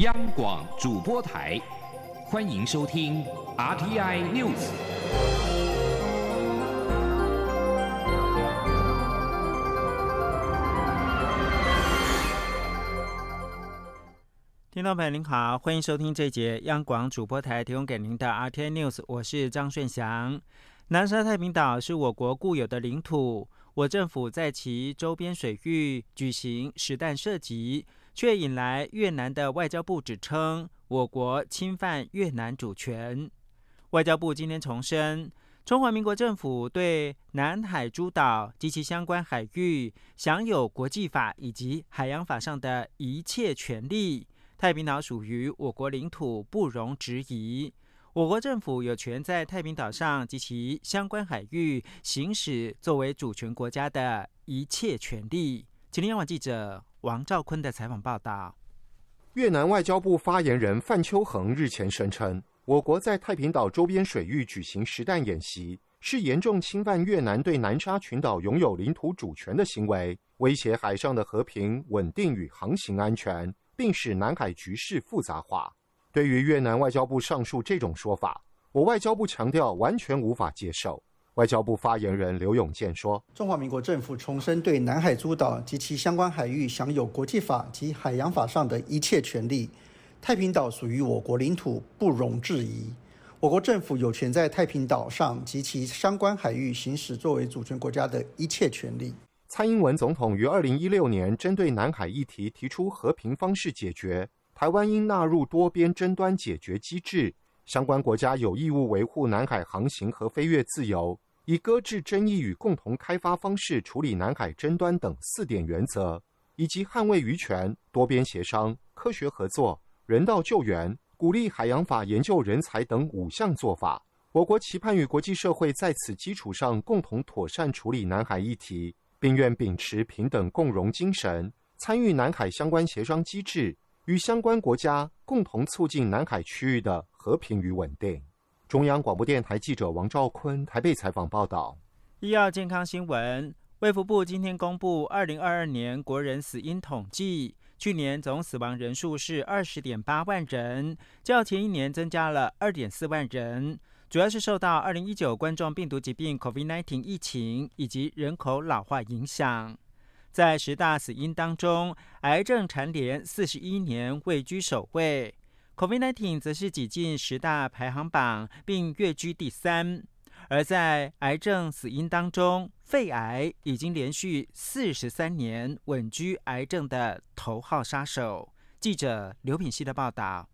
央广主播台，欢迎收听 RTI News。听众朋友您好，欢迎收听这节央广主播台提供给您的 RTI News，我是张顺祥。南沙太平岛是我国固有的领土，我政府在其周边水域举行实弹射击，却引来越南的外交部指称我国侵犯越南主权。外交部今天重申，中华民国政府对南海诸岛及其相关海域享有国际法以及海洋法上的一切权利。太平岛属于我国领土，不容置疑。我国政府有权在太平岛上及其相关海域行使作为主权国家的一切权利。请听央广记者王兆坤的采访报道。越南外交部发言人范秋恒日前声称，我国在太平岛周边水域举行实弹演习，是严重侵犯越南对南沙群岛拥有领土主权的行为，威胁海上的和平稳定与航行安全。并使南海局势复杂化。对于越南外交部上述这种说法，我外交部强调完全无法接受。外交部发言人刘永健说：“中华民国政府重申对南海诸岛及其相关海域享有国际法及海洋法上的一切权利。太平岛属于我国领土，不容置疑。我国政府有权在太平岛上及其相关海域行使作为主权国家的一切权利。”蔡英文总统于二零一六年针对南海议题提出和平方式解决，台湾应纳入多边争端解决机制，相关国家有义务维护南海航行和飞越自由，以搁置争议与共同开发方式处理南海争端等四点原则，以及捍卫渔权、多边协商、科学合作、人道救援、鼓励海洋法研究人才等五项做法。我国期盼与国际社会在此基础上共同妥善处理南海议题。并愿秉持平等共荣精神，参与南海相关协商机制，与相关国家共同促进南海区域的和平与稳定。中央广播电台记者王兆坤台北采访报道。医药健康新闻：卫福部今天公布二零二二年国人死因统计，去年总死亡人数是二十点八万人，较前一年增加了二点四万人。主要是受到二零一九冠状病毒疾病 （COVID-19） 疫情以及人口老化影响。在十大死因当中，癌症蝉联四十一年位居首位，COVID-19 则是挤进十大排行榜，并跃居第三。而在癌症死因当中，肺癌已经连续四十三年稳居癌症的头号杀手。记者刘品希的报道。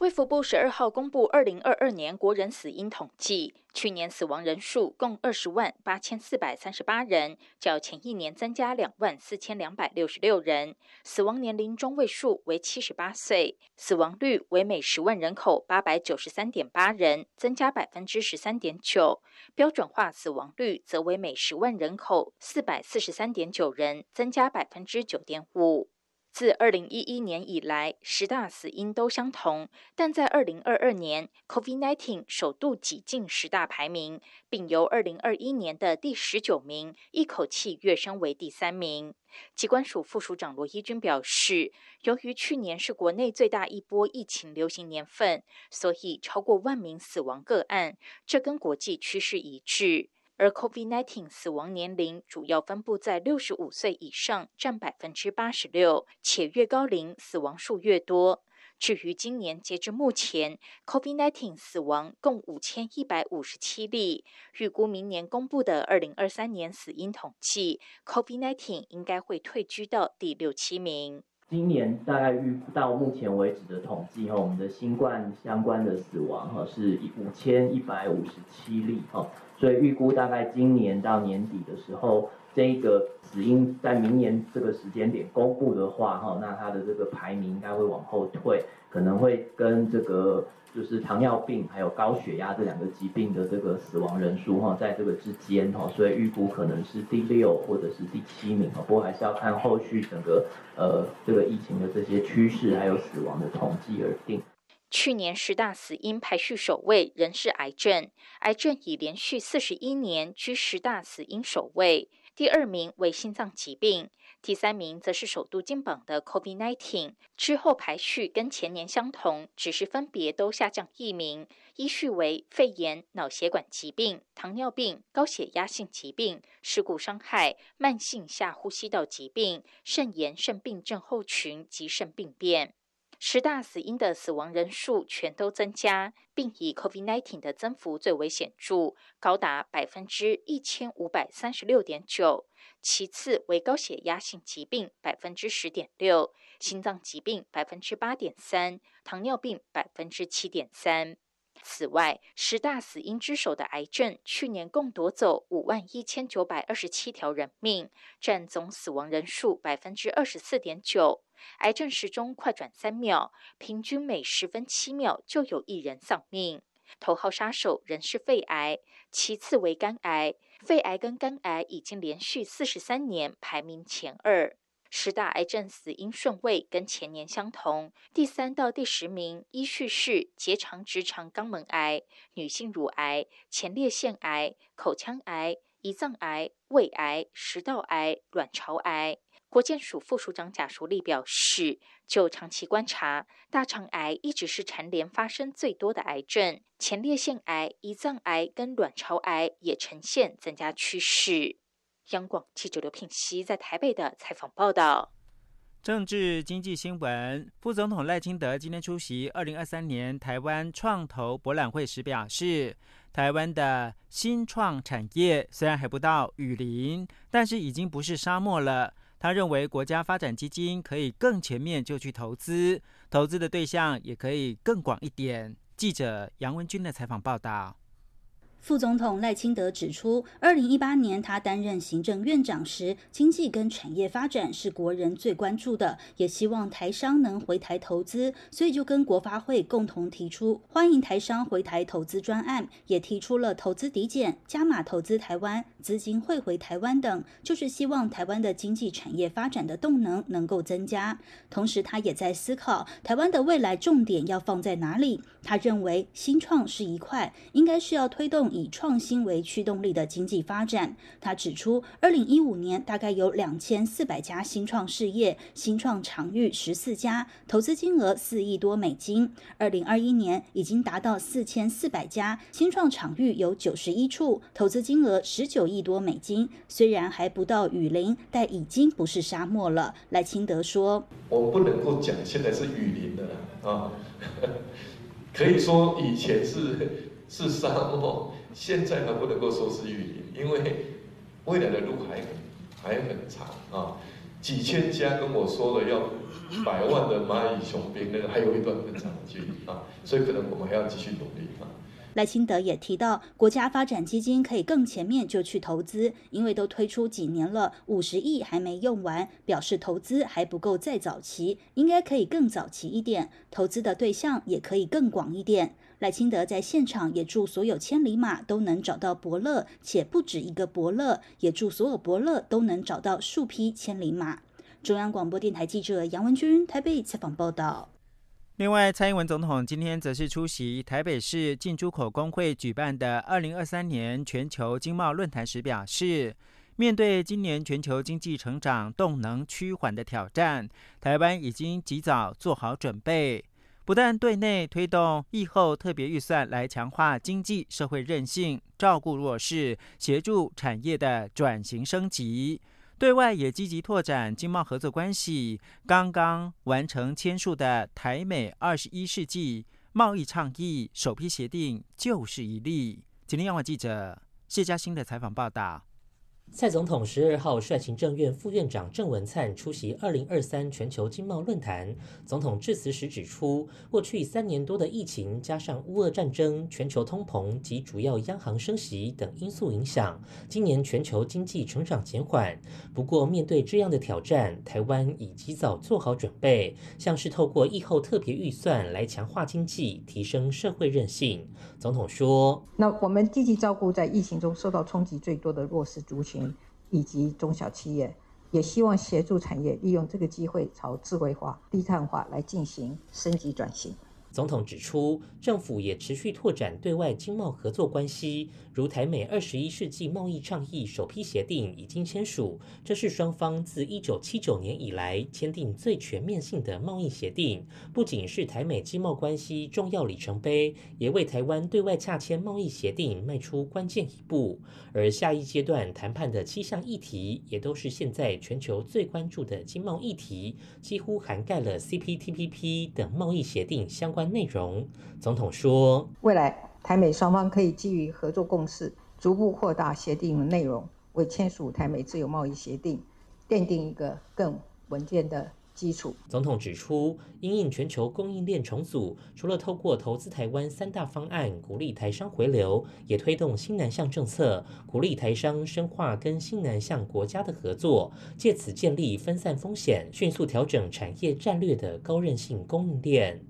卫福部十二号公布二零二二年国人死因统计，去年死亡人数共二十万八千四百三十八人，较前一年增加两万四千两百六十六人。死亡年龄中位数为七十八岁，死亡率为每十万人口八百九十三点八人，增加百分之十三点九。标准化死亡率则为每十万人口四百四十三点九人，增加百分之九点五。自二零一一年以来，十大死因都相同，但在二零二二年，COVID-19 首度挤进十大排名，并由二零二一年的第十九名一口气跃升为第三名。机关署副署长罗一军表示，由于去年是国内最大一波疫情流行年份，所以超过万名死亡个案，这跟国际趋势一致。而 COVID-19 死亡年龄主要分布在六十五岁以上，占百分之八十六，且越高龄死亡数越多。至于今年截至目前，COVID-19 死亡共五千一百五十七例，预估明年公布的二零二三年死因统计，COVID-19 应该会退居到第六七名。今年大概预到目前为止的统计哈，我们的新冠相关的死亡哈是五千一百五十七例哈，所以预估大概今年到年底的时候，这个死因在明年这个时间点公布的话哈，那它的这个排名应该会往后退，可能会跟这个。就是糖尿病还有高血压这两个疾病的这个死亡人数哈，在这个之间哈，所以预估可能是第六或者是第七名，不过还是要看后续整个呃这个疫情的这些趋势还有死亡的统计而定。去年十大死因排序首位仍是癌症，癌症已连续四十一年居十大死因首位，第二名为心脏疾病。第三名则是首度进榜的 COVID-19，之后排序跟前年相同，只是分别都下降一名，依序为肺炎、脑血管疾病、糖尿病、高血压性疾病、事故伤害、慢性下呼吸道疾病、肾炎肾病症候群及肾病变。十大死因的死亡人数全都增加，并以 COVID-19 的增幅最为显著，高达百分之一千五百三十六点九。其次为高血压性疾病百分之十点六，心脏疾病百分之八点三，糖尿病百分之七点三。此外，十大死因之首的癌症，去年共夺走五万一千九百二十七条人命，占总死亡人数百分之二十四点九。癌症时钟快转三秒，平均每十分七秒就有一人丧命。头号杀手仍是肺癌，其次为肝癌。肺癌跟肝癌已经连续四十三年排名前二。十大癌症死因顺位跟前年相同，第三到第十名依序是结肠直肠肛门癌、女性乳癌、前列腺癌、口腔癌、胰脏癌、胃癌、食道癌、卵巢癌。国健署副署长贾淑丽表示，就长期观察，大肠癌一直是蝉联发生最多的癌症，前列腺癌、胰脏癌跟卵巢癌也呈现增加趋势。央广记者刘品熙在台北的采访报道。政治经济新闻，副总统赖清德今天出席二零二三年台湾创投博览会时表示，台湾的新创产业虽然还不到雨林，但是已经不是沙漠了。他认为国家发展基金可以更全面就去投资，投资的对象也可以更广一点。记者杨文军的采访报道。副总统赖清德指出，二零一八年他担任行政院长时，经济跟产业发展是国人最关注的，也希望台商能回台投资，所以就跟国发会共同提出欢迎台商回台投资专案，也提出了投资抵减、加码投资台湾、资金汇回台湾等，就是希望台湾的经济产业发展的动能能够增加。同时，他也在思考台湾的未来重点要放在哪里。他认为新创是一块，应该是要推动。以创新为驱动力的经济发展，他指出，二零一五年大概有两千四百家新创事业，新创场域十四家，投资金额四亿多美金。二零二一年已经达到四千四百家，新创场域有九十一处，投资金额十九亿多美金。虽然还不到雨林，但已经不是沙漠了。赖清德说：“我不能够讲现在是雨林的了啊，可以说以前是 是沙漠。”现在还不能够说是雨林，因为未来的路还很还很长啊！几千家跟我说了要百万的蚂蚁雄兵，那个还有一段很长的距离啊，所以可能我们还要继续努力啊。赖清德也提到，国家发展基金可以更前面就去投资，因为都推出几年了，五十亿还没用完，表示投资还不够再早期，应该可以更早期一点，投资的对象也可以更广一点。赖清德在现场也祝所有千里马都能找到伯乐，且不止一个伯乐，也祝所有伯乐都能找到数匹千里马。中央广播电台记者杨文君台北采访报道。另外，蔡英文总统今天则是出席台北市进出口工会举办的二零二三年全球经贸论坛时表示，面对今年全球经济成长动能趋缓的挑战，台湾已经及早做好准备。不但对内推动疫后特别预算来强化经济社会韧性，照顾弱势，协助产业的转型升级；对外也积极拓展经贸合作关系。刚刚完成签署的台美二十一世纪贸易倡议首批协定就是一例。今天央广记者谢嘉欣的采访报道。蔡总统十二号率行政院副院长郑文灿出席二零二三全球经贸论坛。总统致辞时指出，过去三年多的疫情，加上乌俄战争、全球通膨及主要央行升息等因素影响，今年全球经济成长减缓。不过，面对这样的挑战，台湾已及早做好准备，像是透过疫后特别预算来强化经济、提升社会韧性。总统说：“那我们积极照顾在疫情中受到冲击最多的弱势族群。”以及中小企业，也希望协助产业利用这个机会朝智慧化、低碳化来进行升级转型。总统指出，政府也持续拓展对外经贸合作关系，如台美二十一世纪贸易倡议首批协定已经签署，这是双方自一九七九年以来签订最全面性的贸易协定，不仅是台美经贸关系重要里程碑，也为台湾对外洽签贸易协定迈出关键一步。而下一阶段谈判的七项议题，也都是现在全球最关注的经贸议题，几乎涵盖了 CPTPP 等贸易协定相关。内容，总统说，未来台美双方可以基于合作共识，逐步扩大协定的内容，为签署台美自由贸易协定奠定一个更稳健的基础。总统指出，因应全球供应链重组，除了透过投资台湾三大方案鼓励台商回流，也推动新南向政策，鼓励台商深化跟新南向国家的合作，借此建立分散风险、迅速调整产业战略的高韧性供应链。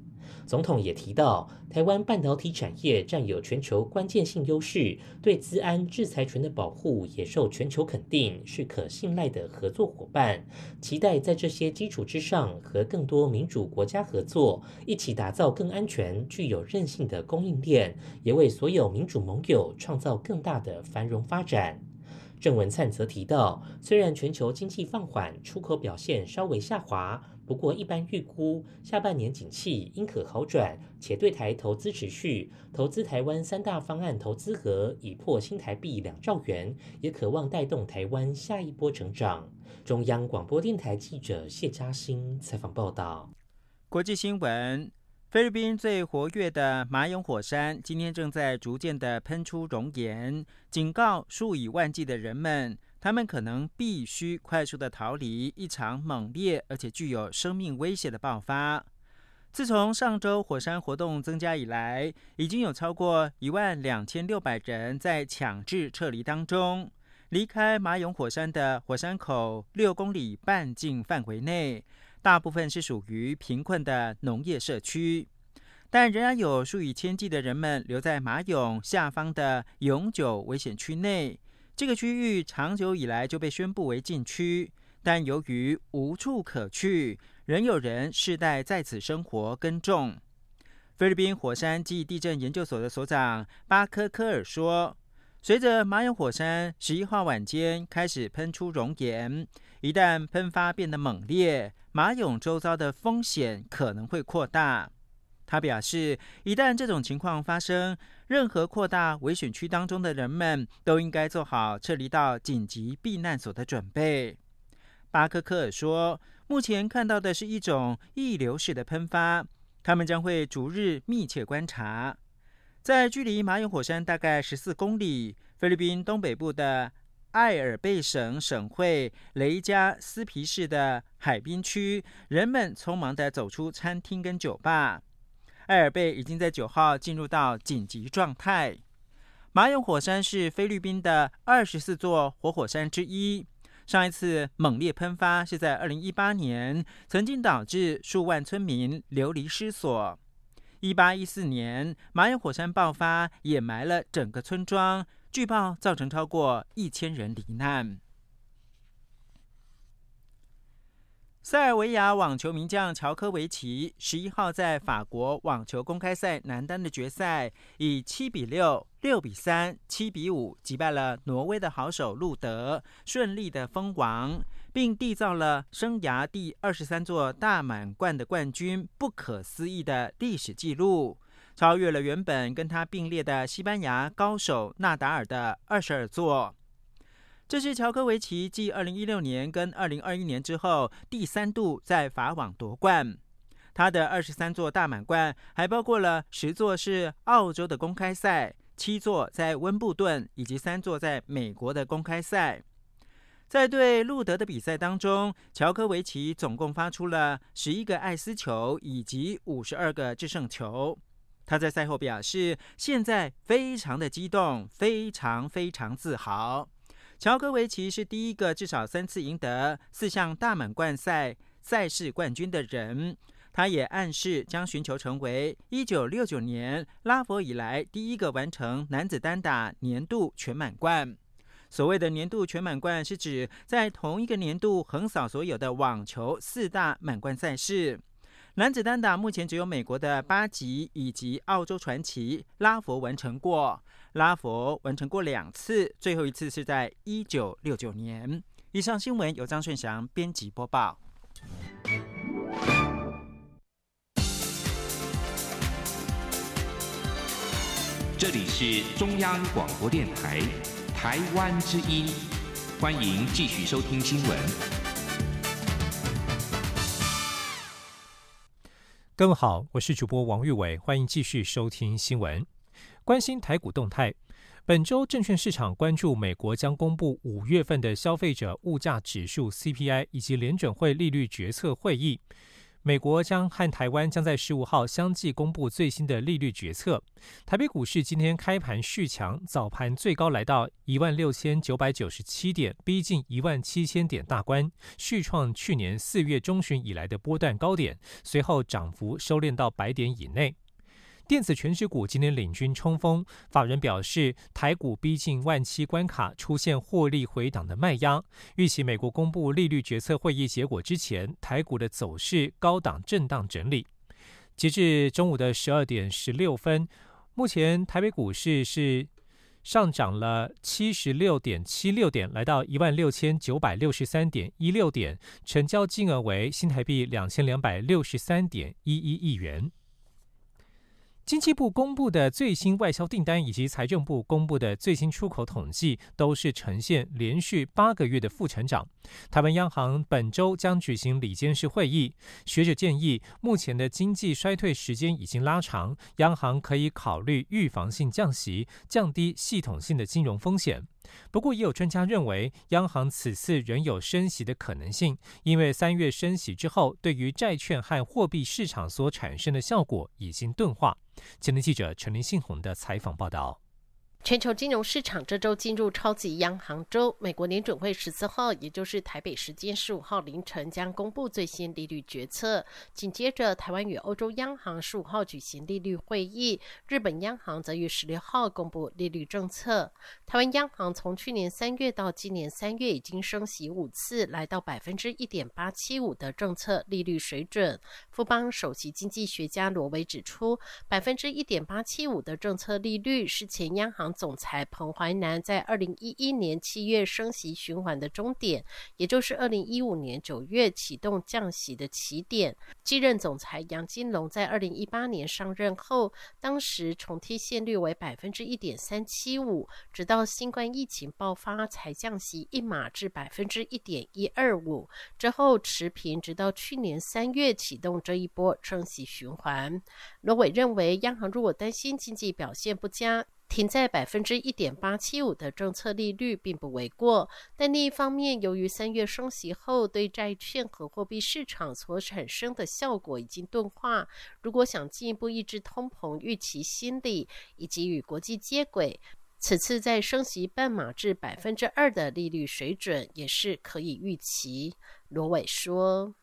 总统也提到，台湾半导体产业占有全球关键性优势，对资安制裁权的保护也受全球肯定，是可信赖的合作伙伴。期待在这些基础之上，和更多民主国家合作，一起打造更安全、具有韧性的供应链，也为所有民主盟友创造更大的繁荣发展。郑文灿则提到，虽然全球经济放缓，出口表现稍微下滑。不过，一般预估下半年景气应可好转，且对台投资持续，投资台湾三大方案投资额已破新台币两兆元，也渴望带动台湾下一波成长。中央广播电台记者谢嘉欣采访报道。国际新闻：菲律宾最活跃的马永火山今天正在逐渐的喷出熔岩，警告数以万计的人们。他们可能必须快速的逃离一场猛烈而且具有生命威胁的爆发。自从上周火山活动增加以来，已经有超过一万两千六百人在强制撤离当中离开马永火山的火山口六公里半径范围内，大部分是属于贫困的农业社区，但仍然有数以千计的人们留在马永下方的永久危险区内。这个区域长久以来就被宣布为禁区，但由于无处可去，仍有人世代在此生活耕种。菲律宾火山及地震研究所的所长巴科科尔说：“随着马永火山十一号晚间开始喷出熔岩，一旦喷发变得猛烈，马永周遭的风险可能会扩大。”他表示，一旦这种情况发生，任何扩大危险区当中的人们都应该做好撤离到紧急避难所的准备。巴克科尔说，目前看到的是一种溢流式的喷发，他们将会逐日密切观察。在距离马永火山大概十四公里、菲律宾东北部的艾尔贝省省会雷加斯皮市的海滨区，人们匆忙地走出餐厅跟酒吧。埃尔贝已经在九号进入到紧急状态。马永火山是菲律宾的二十四座活火山之一。上一次猛烈喷发是在二零一八年，曾经导致数万村民流离失所。一八一四年，马永火山爆发，掩埋了整个村庄，据报造成超过一千人罹难。塞尔维亚网球名将乔科维奇十一号在法国网球公开赛男单的决赛，以七比六、六比三、七比五击败了挪威的好手路德，顺利的封王，并缔造了生涯第二十三座大满贯的冠军，不可思议的历史纪录，超越了原本跟他并列的西班牙高手纳达尔的二十二座。这是乔科维奇继二零一六年跟二零二一年之后第三度在法网夺冠。他的二十三座大满贯还包括了十座是澳洲的公开赛，七座在温布顿，以及三座在美国的公开赛。在对路德的比赛当中，乔科维奇总共发出了十一个爱斯球以及五十二个制胜球。他在赛后表示，现在非常的激动，非常非常自豪。乔戈维奇是第一个至少三次赢得四项大满贯赛赛事冠军的人。他也暗示将寻求成为一九六九年拉佛以来第一个完成男子单打年度全满贯。所谓的年度全满贯，是指在同一个年度横扫所有的网球四大满贯赛事。男子单打目前只有美国的巴吉以及澳洲传奇拉佛完成过，拉佛完成过两次，最后一次是在一九六九年。以上新闻由张顺祥编辑播报。这里是中央广播电台台湾之音，欢迎继续收听新闻。各位好，我是主播王玉伟，欢迎继续收听新闻，关心台股动态。本周证券市场关注美国将公布五月份的消费者物价指数 CPI 以及联准会利率决策会议。美国将和台湾将在十五号相继公布最新的利率决策。台北股市今天开盘续强，早盘最高来到一万六千九百九十七点，逼近一万七千点大关，续创去年四月中旬以来的波段高点。随后涨幅收敛到百点以内。电子全指股今天领军冲锋，法人表示台股逼近万七关卡，出现获利回档的卖压。预期美国公布利率决策会议结果之前，台股的走势高档震荡整理。截至中午的十二点十六分，目前台北股市是上涨了七十六点七六点，来到一万六千九百六十三点一六点，成交金额为新台币两千两百六十三点一一亿元。经济部公布的最新外销订单以及财政部公布的最新出口统计，都是呈现连续八个月的负成长。台湾央行本周将举行里监事会议，学者建议，目前的经济衰退时间已经拉长，央行可以考虑预防性降息，降低系统性的金融风险。不过，也有专家认为，央行此次仍有升息的可能性，因为三月升息之后，对于债券和货币市场所产生的效果已经钝化。前天记者陈林信宏的采访报道。全球金融市场这周进入超级央行周，美国联准会十四号，也就是台北时间十五号凌晨将公布最新利率决策。紧接着，台湾与欧洲央行十五号举行利率会议，日本央行则于十六号公布利率政策。台湾央行从去年三月到今年三月已经升息五次，来到百分之一点八七五的政策利率水准。富邦首席经济学家罗维指出，百分之一点八七五的政策利率是前央行。总裁彭淮南在二零一一年七月升息循环的终点，也就是二零一五年九月启动降息的起点。继任总裁杨金龙在二零一八年上任后，当时重贴现率为百分之一点三七五，直到新冠疫情爆发才降息一码至百分之一点一二五，之后持平，直到去年三月启动这一波升息循环。罗伟认为，央行如果担心经济表现不佳，停在百分之一点八七五的政策利率并不为过，但另一方面，由于三月升息后对债券和货币市场所产生的效果已经钝化，如果想进一步抑制通膨预期心理以及与国际接轨，此次再升息半码至百分之二的利率水准也是可以预期。罗伟说：“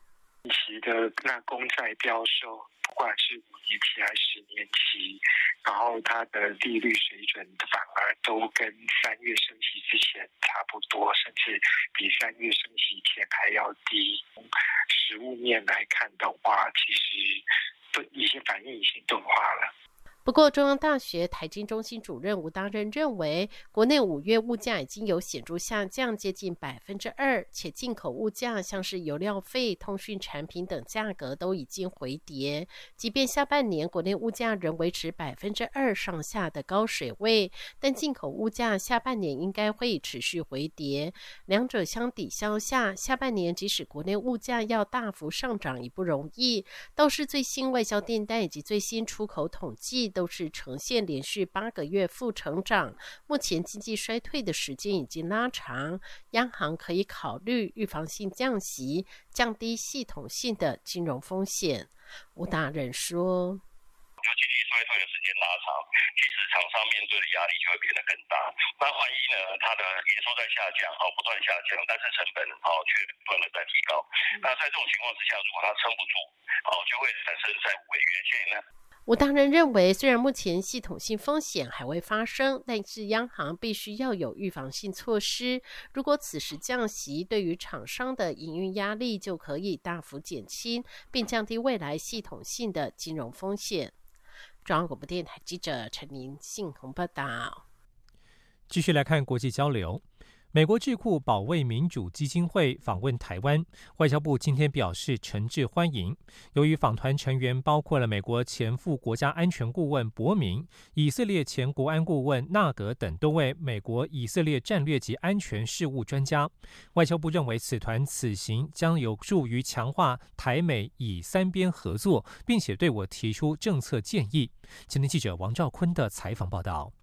期的那公债标售。”不管是五年期还是十年期，然后它的利率水准反而都跟三月升息之前差不多，甚至比三月升息前还要低。从实物面来看的话，其实都已经反映已经钝化了。不过，中央大学台经中心主任吴达任认为，国内五月物价已经有显著下降，接近百分之二，且进口物价像是油料费、通讯产品等价格都已经回跌。即便下半年国内物价仍维持百分之二上下的高水位，但进口物价下半年应该会持续回跌。两者相抵消下，下半年即使国内物价要大幅上涨也不容易。倒是最新外销订单以及最新出口统计。都是呈现连续八个月负成长，目前经济衰退的时间已经拉长，央行可以考虑预防性降息，降低系统性的金融风险。吴大人说。就经济衰退的时间拉长，其实厂商面对的压力就会变得更大。那万一呢，它的营收在下降，哦，不断下降，但是成本哦却不断的在提高。那在这种情况之下，如果它撑不住，哦，就会产生债务违约。所以呢。我当然认为，虽然目前系统性风险还未发生，但是央行必须要有预防性措施。如果此时降息，对于厂商的营运压力就可以大幅减轻，并降低未来系统性的金融风险。中央广播电台记者陈林信鸿报道。继续来看国际交流。美国智库保卫民主基金会访问台湾，外交部今天表示诚挚欢迎。由于访团成员包括了美国前副国家安全顾问伯明、以色列前国安顾问纳格等多位美国以色列战略及安全事务专家，外交部认为此团此行将有助于强化台美以三边合作，并且对我提出政策建议。今天记者王兆坤的采访报道。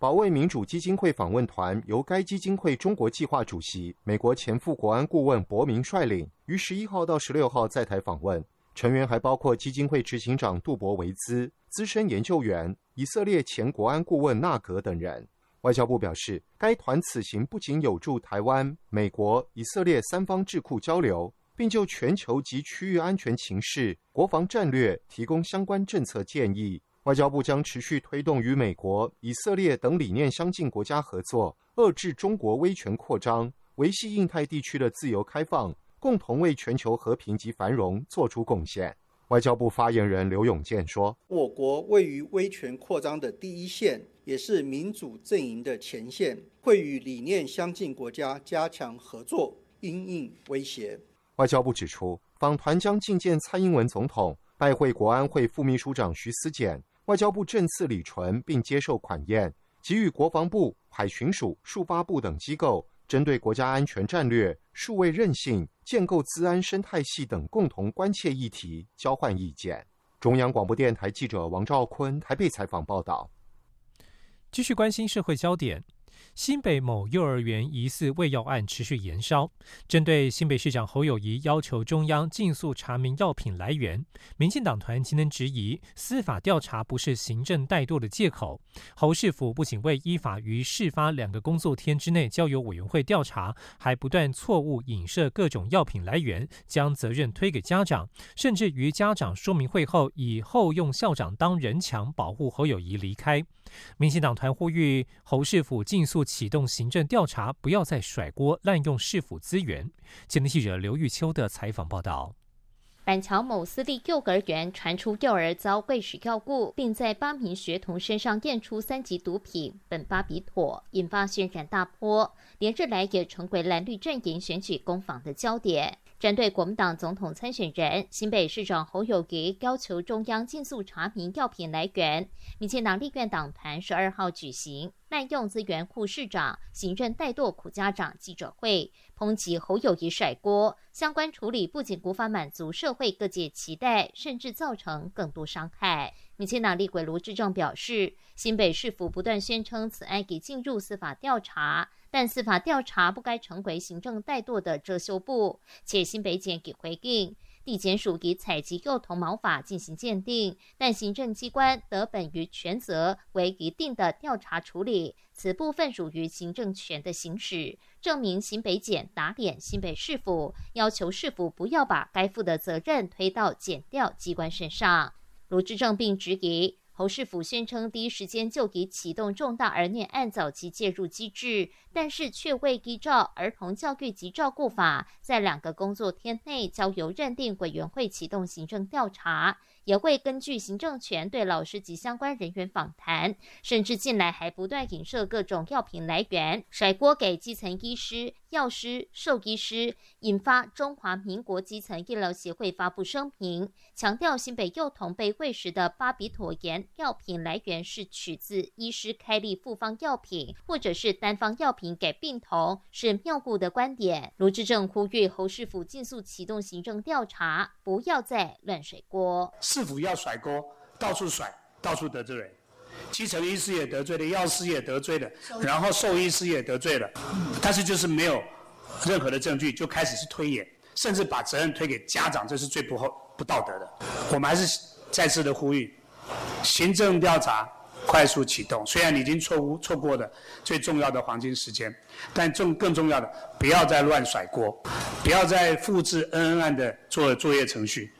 保卫民主基金会访问团由该基金会中国计划主席、美国前副国安顾问伯明率领，于十一号到十六号在台访问。成员还包括基金会执行长杜博维兹、资深研究员、以色列前国安顾问纳格等人。外交部表示，该团此行不仅有助台湾、美国、以色列三方智库交流，并就全球及区域安全情势、国防战略提供相关政策建议。外交部将持续推动与美国、以色列等理念相近国家合作，遏制中国威权扩张，维系印太地区的自由开放，共同为全球和平及繁荣做出贡献。外交部发言人刘永健说：“我国位于威权扩张的第一线，也是民主阵营的前线，会与理念相近国家加强合作，因应威胁。”外交部指出，访团将觐见蔡英文总统，拜会国安会副秘书长徐思俭。外交部正次李纯，并接受款宴，给予国防部、海巡署、数发部等机构针对国家安全战略、数位韧性、建构资安生态系等共同关切议题交换意见。中央广播电台记者王兆坤台北采访报道。继续关心社会焦点。新北某幼儿园疑似喂药案持续延烧，针对新北市长侯友谊要求中央尽速查明药品来源，民进党团今天质疑司法调查不是行政怠惰的借口。侯市府不仅未依法于事发两个工作天之内交由委员会调查，还不断错误影射各种药品来源，将责任推给家长，甚至于家长说明会后，以后用校长当人墙保护侯友谊离开。民进党团呼吁侯市府尽速启动行政调查，不要再甩锅滥用市府资源。今天记者刘玉秋的采访报道：板桥某私立幼儿园传出幼儿遭喂食药物，并在八名学童身上验出三级毒品苯巴比妥，引发轩然大波，连日来也成为蓝绿阵营选举攻防的焦点。针对国民党总统参选人新北市长侯友谊要求中央尽速查明药品来源，民进党立院党团十二号举行滥用资源库市长、行政怠惰苦家长记者会，抨击侯友谊甩锅，相关处理不仅无法满足社会各界期待，甚至造成更多伤害。民进党立委卢志正表示，新北市府不断宣称此案已进入司法调查。但司法调查不该成为行政怠惰的遮羞布，且新北检给回应，地检署以采集幼童毛发进行鉴定，但行政机关得本于权责为一定的调查处理，此部分属于行政权的行使，证明新北检打脸新北市府，要求市府不要把该负的责任推到检调机关身上。卢志正并质疑。侯世府宣称，第一时间就已启动重大儿虐案早期介入机制，但是却未依照《儿童教育及照顾法》，在两个工作天内交由认定委员会启动行政调查。也会根据行政权对老师及相关人员访谈，甚至近来还不断影射各种药品来源，甩锅给基层医师、药师、兽医师，引发中华民国基层医疗协会发布声明，强调新北幼童被喂食的巴比妥盐药品来源是取自医师开立复方药品，或者是单方药品给病童，是谬误的观点。卢志正呼吁侯师府尽速启动行政调查，不要再乱甩锅。是否要甩锅？到处甩，到处得罪人。基层医师也得罪了，药师也得罪了，然后兽医师也得罪了。但是就是没有任何的证据，就开始是推演，甚至把责任推给家长，这是最不厚不道德的。我们还是再次的呼吁，行政调查快速启动。虽然已经错误错过了最重要的黄金时间，但重更重要的，不要再乱甩锅，不要再复制恩恩案的做作业程序。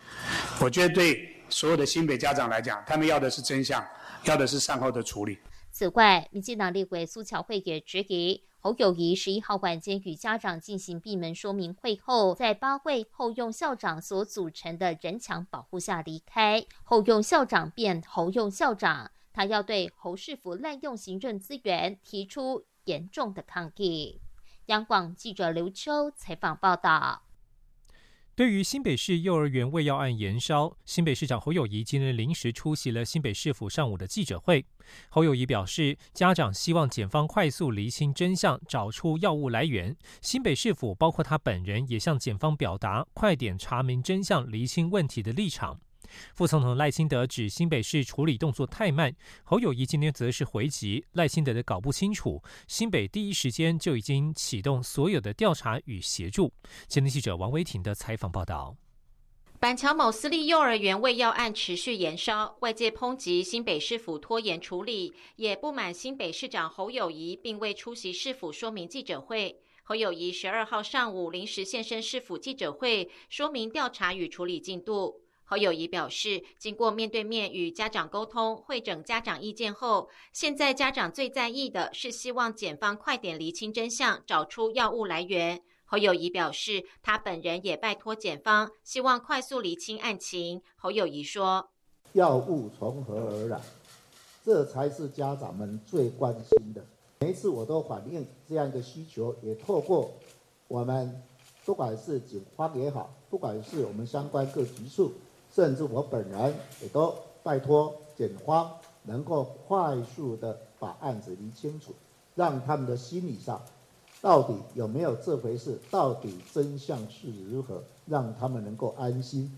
我觉得对所有的新北家长来讲，他们要的是真相，要的是善后的处理。此外，民进党立委苏巧慧也质疑侯友谊十一号晚间与家长进行闭门说明会后，在八位后用校长所组成的人墙保护下离开。后用校长变侯用校长，他要对侯世福滥用行政资源提出严重的抗议。央广记者刘秋采访报道。对于新北市幼儿园喂药案延烧，新北市长侯友谊今日临时出席了新北市府上午的记者会。侯友谊表示，家长希望检方快速厘清真相，找出药物来源。新北市府包括他本人也向检方表达快点查明真相、厘清问题的立场。副总统赖清德指新北市处理动作太慢，侯友谊今天则是回击赖清德的搞不清楚，新北第一时间就已经启动所有的调查与协助。前天记者王维婷的采访报道。板桥某私立幼儿园喂药案持续延烧，外界抨击新北市府拖延处理，也不满新北市长侯友谊并未出席市府说明记者会。侯友谊十二号上午临时现身市府记者会，说明调查与处理进度。侯友谊表示，经过面对面与家长沟通、会诊家长意见后，现在家长最在意的是希望检方快点厘清真相，找出药物来源。侯友谊表示，他本人也拜托检方，希望快速厘清案情。侯友谊说：“药物从何而来，这才是家长们最关心的。每一次我都反映这样一个需求，也透过我们不管是警方也好，不管是我们相关各局处。”甚至我本人也都拜托检方能够快速的把案子理清楚，让他们的心理上到底有没有这回事，到底真相是如何，让他们能够安心。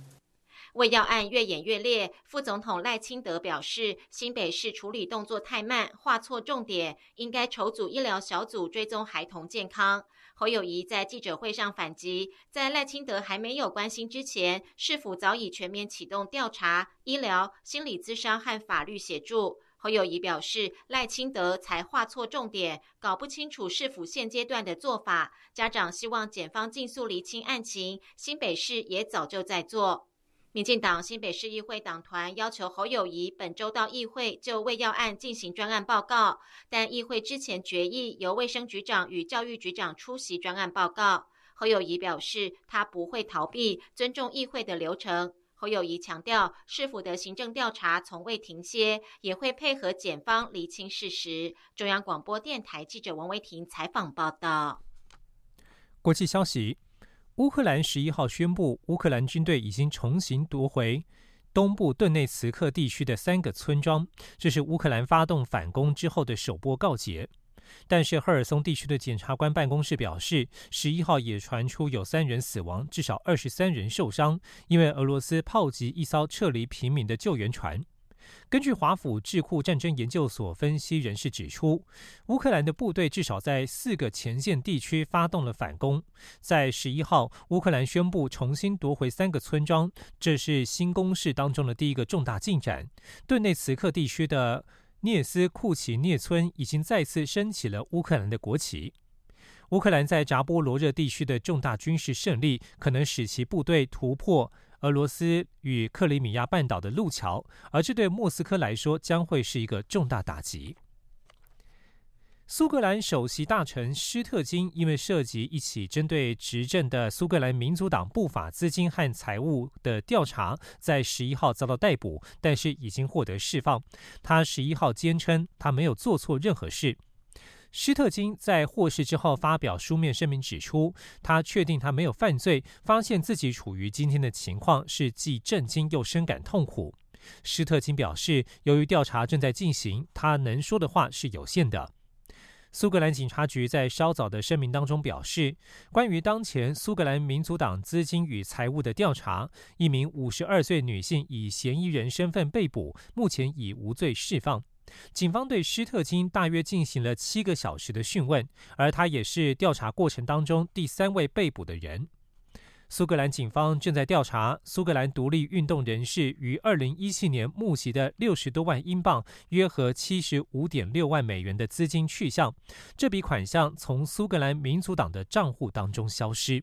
胃药案越演越烈，副总统赖清德表示，新北市处理动作太慢，画错重点，应该筹组医疗小组追踪孩童健康。侯友谊在记者会上反击，在赖清德还没有关心之前，市府早已全面启动调查、医疗、心理咨商和法律协助。侯友谊表示，赖清德才画错重点，搞不清楚市府现阶段的做法。家长希望检方尽速厘清案情，新北市也早就在做。民进党新北市议会党团要求侯友谊本周到议会就胃药案进行专案报告，但议会之前决议由卫生局长与教育局长出席专案报告。侯友谊表示，他不会逃避，尊重议会的流程。侯友谊强调，市府的行政调查从未停歇，也会配合检方厘清事实。中央广播电台记者王维婷采访报道。国际消息。乌克兰十一号宣布，乌克兰军队已经重新夺回东部顿内茨克地区的三个村庄，这是乌克兰发动反攻之后的首波告捷。但是，赫尔松地区的检察官办公室表示，十一号也传出有三人死亡，至少二十三人受伤，因为俄罗斯炮击一艘撤离平民的救援船。根据华府智库战争研究所分析人士指出，乌克兰的部队至少在四个前线地区发动了反攻。在十一号，乌克兰宣布重新夺回三个村庄，这是新攻势当中的第一个重大进展。顿内茨克地区的涅斯库奇涅村已经再次升起了乌克兰的国旗。乌克兰在扎波罗热地区的重大军事胜利，可能使其部队突破。俄罗斯与克里米亚半岛的路桥，而这对莫斯科来说将会是一个重大打击。苏格兰首席大臣施特金因为涉及一起针对执政的苏格兰民族党不法资金和财务的调查，在十一号遭到逮捕，但是已经获得释放。他十一号坚称他没有做错任何事。施特金在获释之后发表书面声明，指出他确定他没有犯罪，发现自己处于今天的情况是既震惊又深感痛苦。施特金表示，由于调查正在进行，他能说的话是有限的。苏格兰警察局在稍早的声明当中表示，关于当前苏格兰民族党资金与财务的调查，一名五十二岁女性以嫌疑人身份被捕，目前已无罪释放。警方对施特金大约进行了七个小时的讯问，而他也是调查过程当中第三位被捕的人。苏格兰警方正在调查苏格兰独立运动人士于二零一七年募集的六十多万英镑（约合七十五点六万美元）的资金去向，这笔款项从苏格兰民族党的账户当中消失。